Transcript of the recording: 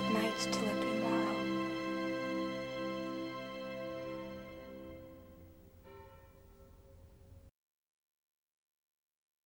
good night till it.